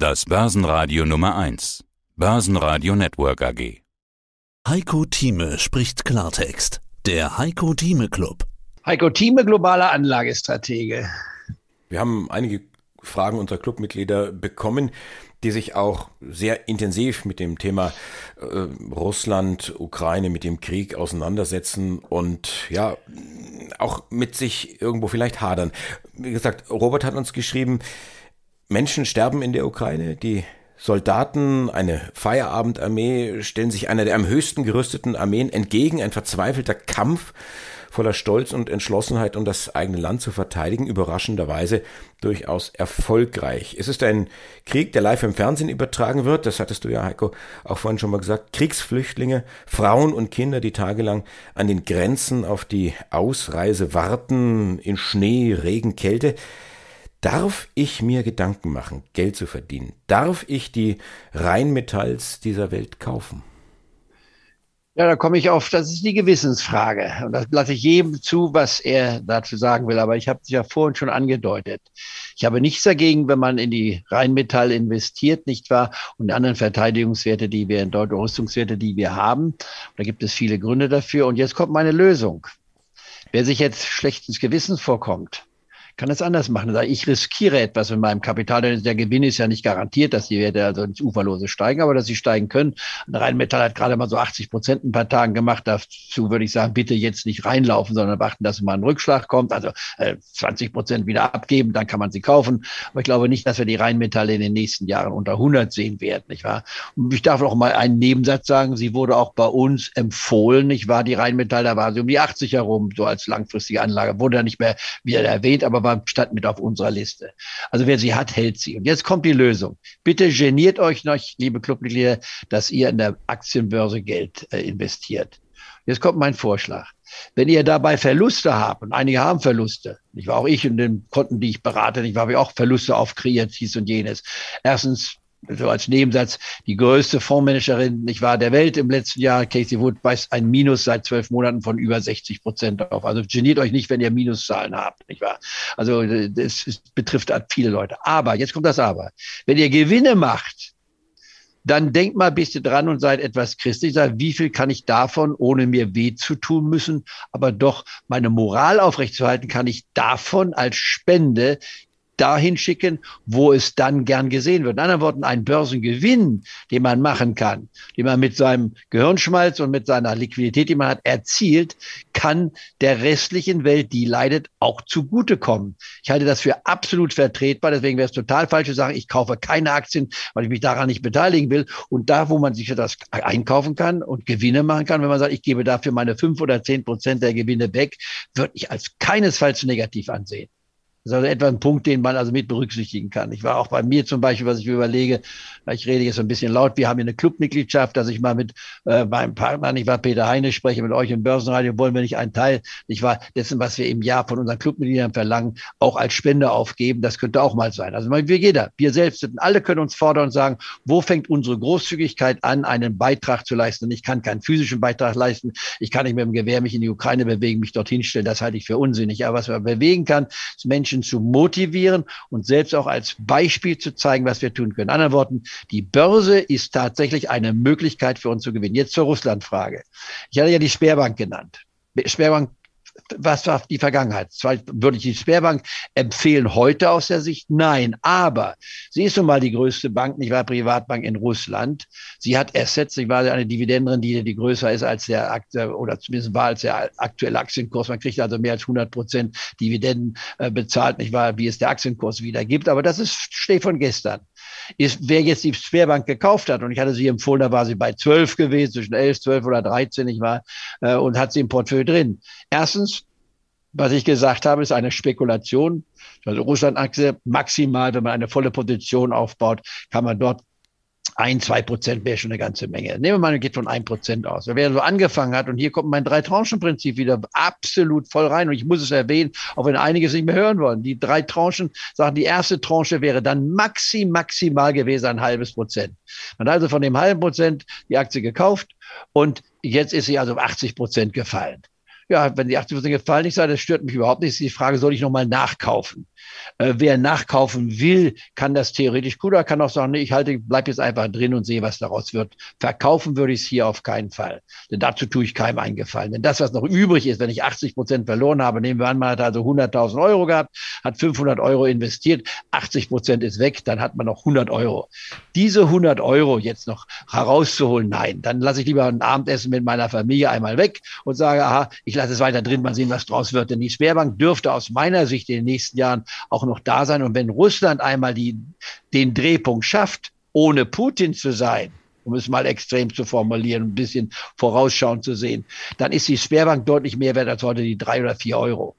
Das Börsenradio Nummer 1. Börsenradio Network AG. Heiko Thieme spricht Klartext. Der Heiko Thieme Club. Heiko Thieme, globaler Anlagestratege. Wir haben einige Fragen unserer Clubmitglieder bekommen, die sich auch sehr intensiv mit dem Thema äh, Russland, Ukraine, mit dem Krieg auseinandersetzen und ja, auch mit sich irgendwo vielleicht hadern. Wie gesagt, Robert hat uns geschrieben, Menschen sterben in der Ukraine, die Soldaten, eine Feierabendarmee stellen sich einer der am höchsten gerüsteten Armeen entgegen, ein verzweifelter Kampf voller Stolz und Entschlossenheit, um das eigene Land zu verteidigen, überraschenderweise durchaus erfolgreich. Es ist ein Krieg, der live im Fernsehen übertragen wird, das hattest du ja, Heiko, auch vorhin schon mal gesagt. Kriegsflüchtlinge, Frauen und Kinder, die tagelang an den Grenzen auf die Ausreise warten, in Schnee, Regen, Kälte. Darf ich mir Gedanken machen, Geld zu verdienen? Darf ich die Rheinmetalls dieser Welt kaufen? Ja, da komme ich auf, das ist die Gewissensfrage. Und das lasse ich jedem zu, was er dazu sagen will. Aber ich habe es ja vorhin schon angedeutet. Ich habe nichts dagegen, wenn man in die Rheinmetall investiert, nicht wahr? Und anderen Verteidigungswerte, die wir in Deutschland, Rüstungswerte, die wir haben. Da gibt es viele Gründe dafür. Und jetzt kommt meine Lösung. Wer sich jetzt schlecht ins Gewissen vorkommt, kann es anders machen. Ich riskiere etwas mit meinem Kapital, denn der Gewinn ist ja nicht garantiert, dass die Werte also ins Uferlose steigen, aber dass sie steigen können. Rheinmetall hat gerade mal so 80 Prozent ein paar Tagen gemacht. Dazu würde ich sagen, bitte jetzt nicht reinlaufen, sondern warten, dass mal ein Rückschlag kommt. Also äh, 20 Prozent wieder abgeben, dann kann man sie kaufen. Aber ich glaube nicht, dass wir die Rheinmetalle in den nächsten Jahren unter 100 sehen werden, nicht wahr? Und ich darf noch mal einen Nebensatz sagen. Sie wurde auch bei uns empfohlen, nicht wahr? Die Rheinmetall, da war sie um die 80 herum, so als langfristige Anlage. Wurde ja nicht mehr wieder erwähnt, aber war stand mit auf unserer Liste. Also wer sie hat, hält sie. Und jetzt kommt die Lösung. Bitte geniert euch noch, liebe Clubmitglieder, dass ihr in der Aktienbörse Geld äh, investiert. Jetzt kommt mein Vorschlag. Wenn ihr dabei Verluste habt, und einige haben Verluste, ich war auch ich in den Konten, die ich berate, ich habe auch Verluste aufkreiert, dies und jenes. Erstens so als Nebensatz, die größte Fondsmanagerin, nicht wahr, der Welt im letzten Jahr, Casey Wood, weist ein Minus seit zwölf Monaten von über 60 Prozent auf. Also geniert euch nicht, wenn ihr Minuszahlen habt, nicht wahr? Also das betrifft viele Leute. Aber, jetzt kommt das Aber. Wenn ihr Gewinne macht, dann denkt mal ein bisschen dran und seid etwas christlich. Sagt, wie viel kann ich davon, ohne mir weh zu tun müssen, aber doch meine Moral aufrechtzuerhalten, kann ich davon als Spende dahin schicken, wo es dann gern gesehen wird. In anderen Worten, ein Börsengewinn, den man machen kann, den man mit seinem Gehirnschmalz und mit seiner Liquidität, die man hat, erzielt, kann der restlichen Welt, die leidet, auch zugutekommen. Ich halte das für absolut vertretbar. Deswegen wäre es total falsch zu sagen, ich kaufe keine Aktien, weil ich mich daran nicht beteiligen will. Und da, wo man sich das einkaufen kann und Gewinne machen kann, wenn man sagt, ich gebe dafür meine fünf oder zehn Prozent der Gewinne weg, würde ich als keinesfalls negativ ansehen. Das ist also etwa ein Punkt, den man also mit berücksichtigen kann. Ich war auch bei mir zum Beispiel, was ich überlege, ich rede jetzt ein bisschen laut, wir haben hier eine Clubmitgliedschaft, dass ich mal mit äh, meinem Partner, ich war Peter Heine, spreche mit euch im Börsenradio, wollen wir nicht einen Teil, ich war dessen, was wir im Jahr von unseren Clubmitgliedern verlangen, auch als Spende aufgeben. Das könnte auch mal sein. Also wir jeder, wir selbst, alle können uns fordern und sagen, wo fängt unsere Großzügigkeit an, einen Beitrag zu leisten? Und ich kann keinen physischen Beitrag leisten. Ich kann nicht mit dem Gewehr mich in die Ukraine bewegen, mich dorthin stellen. Das halte ich für unsinnig. Aber was man bewegen kann, ist Menschen Menschen zu motivieren und selbst auch als Beispiel zu zeigen, was wir tun können. In anderen Worten, die Börse ist tatsächlich eine Möglichkeit für uns zu gewinnen. Jetzt zur Russlandfrage. Ich hatte ja die Sperrbank genannt. Sperrbank was war die Vergangenheit? Würde ich die Sperrbank empfehlen heute aus der Sicht? Nein, aber sie ist nun mal die größte Bank, nicht wahr, Privatbank in Russland. Sie hat Assets, sie war eine Dividendenrendite, die größer ist als der, oder zumindest war als der aktuelle Aktienkurs. Man kriegt also mehr als 100 Prozent Dividenden äh, bezahlt, nicht wahr, wie es der Aktienkurs wiedergibt. Aber das ist, steht von gestern ist, wer jetzt die Sperrbank gekauft hat, und ich hatte sie empfohlen, da war sie bei 12 gewesen, zwischen 11, 12 oder 13, ich war, äh, und hat sie im Portfolio drin. Erstens, was ich gesagt habe, ist eine Spekulation. Also Russland-Aktie maximal, wenn man eine volle Position aufbaut, kann man dort ein, zwei Prozent wäre schon eine ganze Menge. Nehmen wir mal, geht von ein Prozent aus. Wer so angefangen hat, und hier kommt mein Drei-Tranchen-Prinzip wieder absolut voll rein, und ich muss es erwähnen, auch wenn einige es nicht mehr hören wollen. Die drei Tranchen sagen, die erste Tranche wäre dann maxi, maximal gewesen ein halbes Prozent. Man hat also von dem halben Prozent die Aktie gekauft und jetzt ist sie also um 80 Prozent gefallen. Ja, wenn die 80 Prozent gefallen ist, das stört mich überhaupt nicht. Die Frage, soll ich nochmal nachkaufen? Äh, wer nachkaufen will, kann das theoretisch gut, oder kann auch sagen, nee, ich halte, bleib jetzt einfach drin und sehe, was daraus wird. Verkaufen würde ich es hier auf keinen Fall. Denn dazu tue ich keinem eingefallen. Denn das, was noch übrig ist, wenn ich 80 Prozent verloren habe, nehmen wir an, man hat also 100.000 Euro gehabt, hat 500 Euro investiert, 80 Prozent ist weg, dann hat man noch 100 Euro. Diese 100 Euro jetzt noch herauszuholen, nein, dann lasse ich lieber ein Abendessen mit meiner Familie einmal weg und sage, aha, ich lasse es weiter drin, mal sehen, was draus wird. Denn die Sperrbank dürfte aus meiner Sicht in den nächsten Jahren auch noch da sein. Und wenn Russland einmal die, den Drehpunkt schafft, ohne Putin zu sein, um es mal extrem zu formulieren, ein bisschen vorausschauend zu sehen, dann ist die Sperrbank deutlich mehr wert als heute die drei oder vier Euro.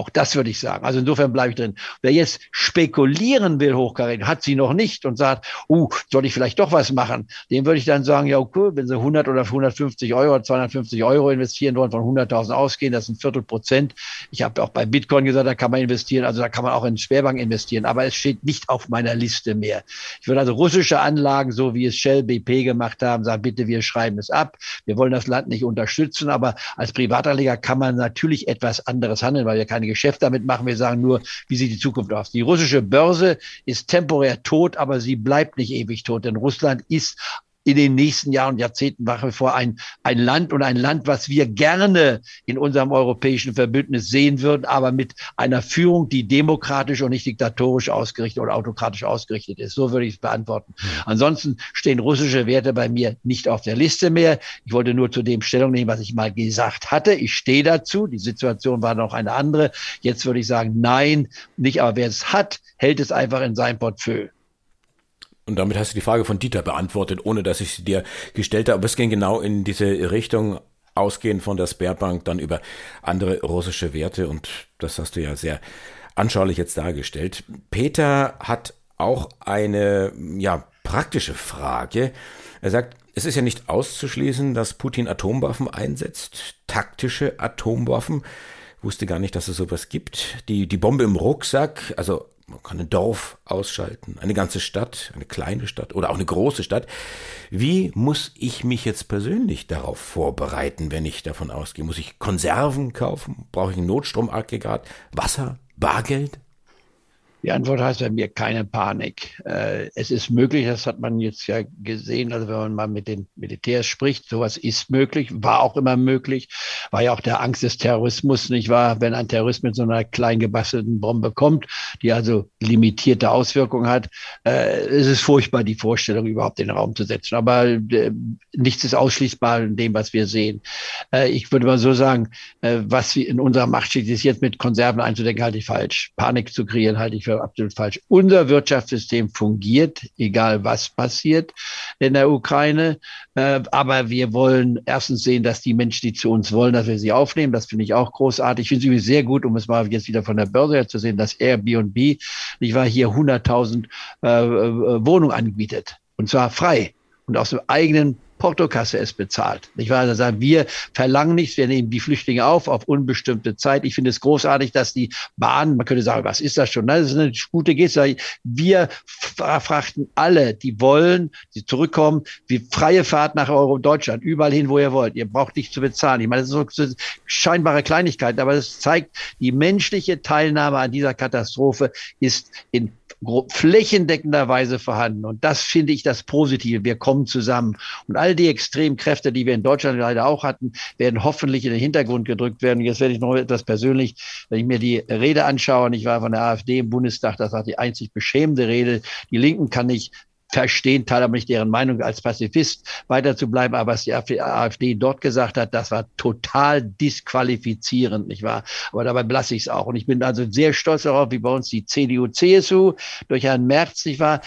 Auch das würde ich sagen. Also insofern bleibe ich drin. Wer jetzt spekulieren will, hochkarätig, hat sie noch nicht und sagt, uh, soll ich vielleicht doch was machen? Dem würde ich dann sagen, ja, okay, wenn sie 100 oder 150 Euro, 250 Euro investieren wollen, von 100.000 ausgehen, das ist ein Viertel Prozent. Ich habe auch bei Bitcoin gesagt, da kann man investieren, also da kann man auch in Sperrbank investieren, aber es steht nicht auf meiner Liste mehr. Ich würde also russische Anlagen, so wie es Shell, BP gemacht haben, sagen, bitte, wir schreiben es ab. Wir wollen das Land nicht unterstützen, aber als Privatanleger kann man natürlich etwas anderes handeln, weil wir keine Geschäft damit machen. Wir sagen nur, wie sieht die Zukunft aus. Die russische Börse ist temporär tot, aber sie bleibt nicht ewig tot, denn Russland ist in den nächsten Jahren und Jahrzehnten nach wie vor ein, ein Land und ein Land, was wir gerne in unserem europäischen Verbündnis sehen würden, aber mit einer Führung, die demokratisch und nicht diktatorisch ausgerichtet oder autokratisch ausgerichtet ist. So würde ich es beantworten. Ansonsten stehen russische Werte bei mir nicht auf der Liste mehr. Ich wollte nur zu dem Stellung nehmen, was ich mal gesagt hatte. Ich stehe dazu. Die Situation war noch eine andere. Jetzt würde ich sagen, nein, nicht. Aber wer es hat, hält es einfach in sein Portfolio. Und damit hast du die Frage von Dieter beantwortet, ohne dass ich sie dir gestellt habe. Aber es ging genau in diese Richtung, ausgehend von der Sperrbank, dann über andere russische Werte. Und das hast du ja sehr anschaulich jetzt dargestellt. Peter hat auch eine, ja, praktische Frage. Er sagt, es ist ja nicht auszuschließen, dass Putin Atomwaffen einsetzt, taktische Atomwaffen. Wusste gar nicht, dass es sowas gibt. Die, die Bombe im Rucksack, also man kann ein Dorf ausschalten, eine ganze Stadt, eine kleine Stadt oder auch eine große Stadt. Wie muss ich mich jetzt persönlich darauf vorbereiten, wenn ich davon ausgehe? Muss ich Konserven kaufen? Brauche ich ein Notstromaggregat? Wasser? Bargeld? Die Antwort heißt bei mir keine Panik. Äh, es ist möglich, das hat man jetzt ja gesehen, also wenn man mal mit den Militärs spricht, sowas ist möglich, war auch immer möglich, war ja auch der Angst des Terrorismus, nicht wahr? Wenn ein Terrorist mit so einer klein gebastelten Bombe kommt, die also limitierte Auswirkungen hat, äh, es ist furchtbar, die Vorstellung überhaupt in den Raum zu setzen. Aber äh, nichts ist ausschließbar in dem, was wir sehen. ich würde mal so sagen, was in unserer Macht steht, ist jetzt mit Konserven einzudenken, halte ich falsch. Panik zu kreieren, halte ich für absolut falsch. Unser Wirtschaftssystem fungiert, egal was passiert in der Ukraine. Äh, aber wir wollen erstens sehen, dass die Menschen, die zu uns wollen, dass wir sie aufnehmen. Das finde ich auch großartig. Ich finde es sehr gut, um es mal jetzt wieder von der Börse her zu sehen, dass Airbnb, ich war hier 100.000 äh, äh, Wohnungen anbietet. Und zwar frei und aus dem eigenen Portokasse es bezahlt. Ich weiß, also wir verlangen nichts, wir nehmen die Flüchtlinge auf auf unbestimmte Zeit. Ich finde es großartig, dass die Bahn, man könnte sagen, was ist das schon? Das ist eine gute Geste. Wir frachten alle, die wollen, die zurückkommen, wie freie Fahrt nach Euro Deutschland, überall hin, wo ihr wollt. Ihr braucht nicht zu bezahlen. Ich meine, das ist so scheinbare Kleinigkeiten, aber es zeigt, die menschliche Teilnahme an dieser Katastrophe ist in flächendeckender Weise vorhanden. Und das finde ich das Positive. Wir kommen zusammen. Und all die Extremkräfte, die wir in Deutschland leider auch hatten, werden hoffentlich in den Hintergrund gedrückt werden. Jetzt werde ich noch etwas persönlich, wenn ich mir die Rede anschaue, und ich war von der AfD im Bundestag, das war die einzig beschämende Rede. Die Linken kann ich verstehen, teile aber deren Meinung als Pazifist weiter zu bleiben. Aber was die AfD dort gesagt hat, das war total disqualifizierend, nicht wahr? Aber dabei belasse ich es auch. Und ich bin also sehr stolz darauf, wie bei uns die CDU, CSU durch Herrn Merz, nicht wahr,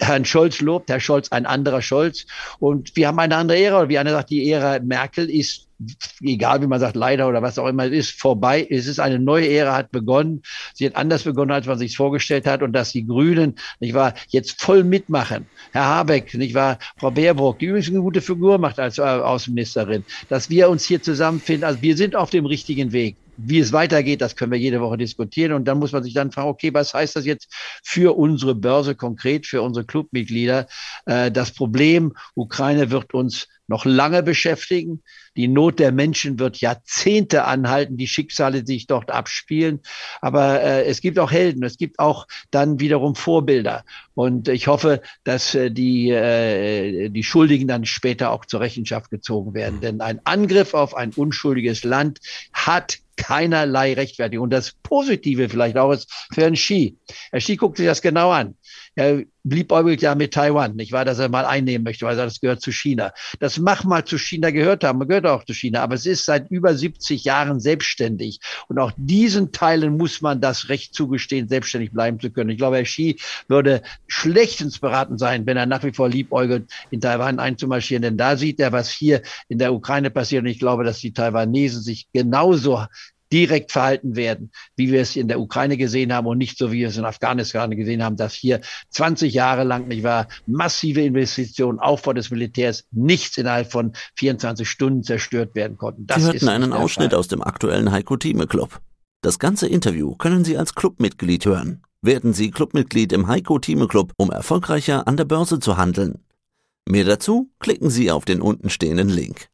Herrn Scholz lobt, Herr Scholz ein anderer Scholz. Und wir haben eine andere Ära. Wie einer sagt, die Ära Merkel ist egal wie man sagt, leider oder was auch immer ist, vorbei. Es ist eine neue Ära, hat begonnen. Sie hat anders begonnen, als man sich vorgestellt hat. Und dass die Grünen, nicht wahr, jetzt voll mitmachen. Herr Habeck, nicht wahr, Frau Baerbock, die übrigens eine gute Figur macht als äh, Außenministerin, dass wir uns hier zusammenfinden. Also wir sind auf dem richtigen Weg. Wie es weitergeht, das können wir jede Woche diskutieren. Und dann muss man sich dann fragen, okay, was heißt das jetzt für unsere Börse konkret, für unsere Clubmitglieder? Äh, das Problem Ukraine wird uns noch lange beschäftigen. Die Not der Menschen wird Jahrzehnte anhalten, die Schicksale die sich dort abspielen. Aber äh, es gibt auch Helden, es gibt auch dann wiederum Vorbilder. Und ich hoffe, dass äh, die, äh, die Schuldigen dann später auch zur Rechenschaft gezogen werden. Denn ein Angriff auf ein unschuldiges Land hat keinerlei Rechtfertigung. Und das Positive vielleicht auch ist für Herrn Xi. Herr Xi guckt sich das genau an. Er bliebäugelt ja mit Taiwan, nicht wahr, dass er mal einnehmen möchte, weil er sagt, das gehört zu China. Das mag mal zu China gehört haben, gehört auch zu China, aber es ist seit über 70 Jahren selbstständig. Und auch diesen Teilen muss man das Recht zugestehen, selbstständig bleiben zu können. Ich glaube, Herr Xi würde schlechtens beraten sein, wenn er nach wie vor liebäugelt, in Taiwan einzumarschieren. Denn da sieht er, was hier in der Ukraine passiert. Und ich glaube, dass die Taiwanesen sich genauso direkt verhalten werden, wie wir es in der Ukraine gesehen haben und nicht so, wie wir es in Afghanistan gesehen haben, dass hier 20 Jahre lang, nicht wahr, massive Investitionen, Aufbau des Militärs, nichts innerhalb von 24 Stunden zerstört werden konnten. Das Sie hörten einen Ausschnitt Fall. aus dem aktuellen Heiko Thieme Club. Das ganze Interview können Sie als Clubmitglied hören. Werden Sie Clubmitglied im Heiko Thieme Club, um erfolgreicher an der Börse zu handeln. Mehr dazu klicken Sie auf den untenstehenden Link.